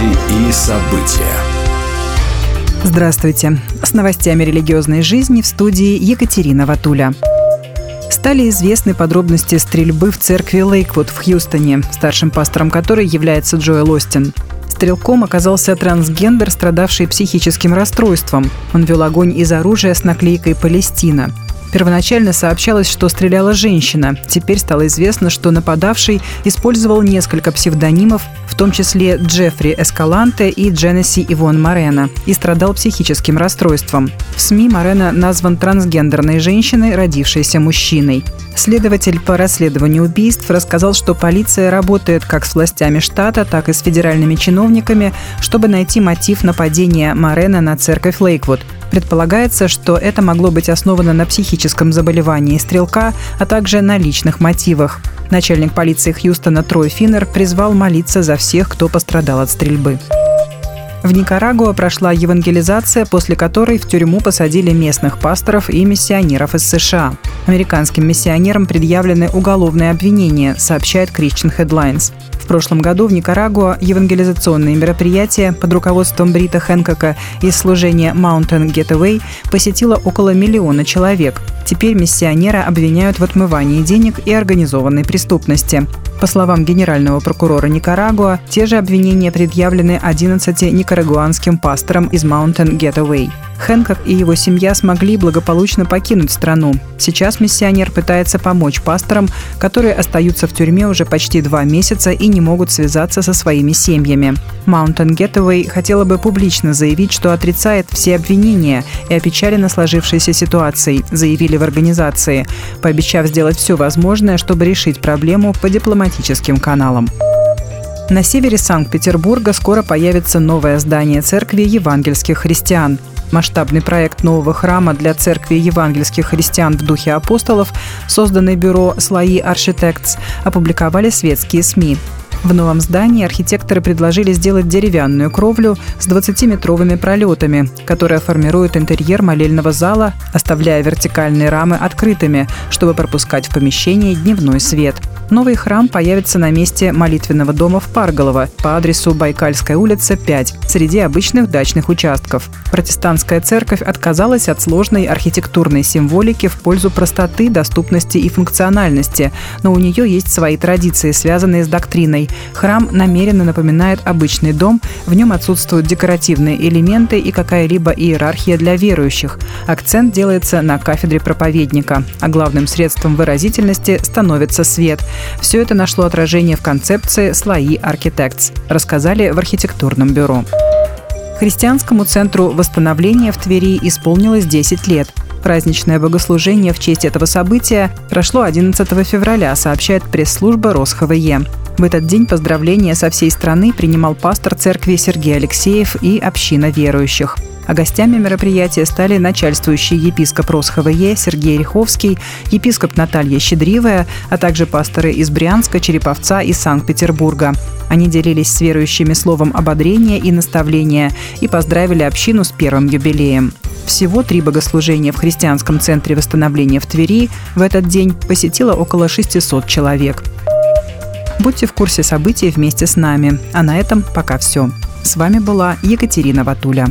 Новости и события. Здравствуйте. С новостями религиозной жизни в студии Екатерина Ватуля. Стали известны подробности стрельбы в церкви Лейквуд в Хьюстоне, старшим пастором которой является Джоэл Остин. Стрелком оказался трансгендер, страдавший психическим расстройством. Он вел огонь из оружия с наклейкой «Палестина». Первоначально сообщалось, что стреляла женщина. Теперь стало известно, что нападавший использовал несколько псевдонимов, том числе Джеффри Эскаланте и Дженеси Ивон Морена, и страдал психическим расстройством. В СМИ Морена назван трансгендерной женщиной, родившейся мужчиной. Следователь по расследованию убийств рассказал, что полиция работает как с властями штата, так и с федеральными чиновниками, чтобы найти мотив нападения Морена на церковь Лейквуд – Предполагается, что это могло быть основано на психическом заболевании стрелка, а также на личных мотивах. Начальник полиции Хьюстона Трой Финнер призвал молиться за всех, кто пострадал от стрельбы. В Никарагуа прошла евангелизация, после которой в тюрьму посадили местных пасторов и миссионеров из США. Американским миссионерам предъявлены уголовные обвинения, сообщает Christian Headlines прошлом году в Никарагуа евангелизационные мероприятия под руководством Брита Хэнкока из служения Mountain Getaway посетило около миллиона человек. Теперь миссионера обвиняют в отмывании денег и организованной преступности. По словам генерального прокурора Никарагуа, те же обвинения предъявлены 11 никарагуанским пасторам из Mountain Getaway. Хэнкок и его семья смогли благополучно покинуть страну. Сейчас миссионер пытается помочь пасторам, которые остаются в тюрьме уже почти два месяца и не могут связаться со своими семьями. Mountain Getaway хотела бы публично заявить, что отрицает все обвинения и опечалена сложившейся ситуацией, заявили в организации, пообещав сделать все возможное, чтобы решить проблему по дипломатическим каналам. На севере Санкт-Петербурга скоро появится новое здание церкви евангельских христиан. Масштабный проект нового храма для церкви евангельских христиан в духе апостолов, созданный бюро «Слои Architects», опубликовали светские СМИ. В новом здании архитекторы предложили сделать деревянную кровлю с 20-метровыми пролетами, которая формирует интерьер молельного зала, оставляя вертикальные рамы открытыми, чтобы пропускать в помещение дневной свет – Новый храм появится на месте молитвенного дома в Парголово по адресу Байкальская улица, 5, среди обычных дачных участков. Протестантская церковь отказалась от сложной архитектурной символики в пользу простоты, доступности и функциональности, но у нее есть свои традиции, связанные с доктриной. Храм намеренно напоминает обычный дом, в нем отсутствуют декоративные элементы и какая-либо иерархия для верующих. Акцент делается на кафедре проповедника, а главным средством выразительности становится свет – все это нашло отражение в концепции «Слои Architects», рассказали в архитектурном бюро. Христианскому центру восстановления в Твери исполнилось 10 лет. Праздничное богослужение в честь этого события прошло 11 февраля, сообщает пресс-служба РосХВЕ. В этот день поздравления со всей страны принимал пастор церкви Сергей Алексеев и община верующих – а гостями мероприятия стали начальствующий епископ РосХВЕ Сергей Риховский, епископ Наталья Щедривая, а также пасторы из Брянска, Череповца и Санкт-Петербурга. Они делились с верующими словом ободрения и наставления и поздравили общину с первым юбилеем. Всего три богослужения в христианском центре восстановления в Твери в этот день посетило около 600 человек. Будьте в курсе событий вместе с нами. А на этом пока все. С вами была Екатерина Ватуля.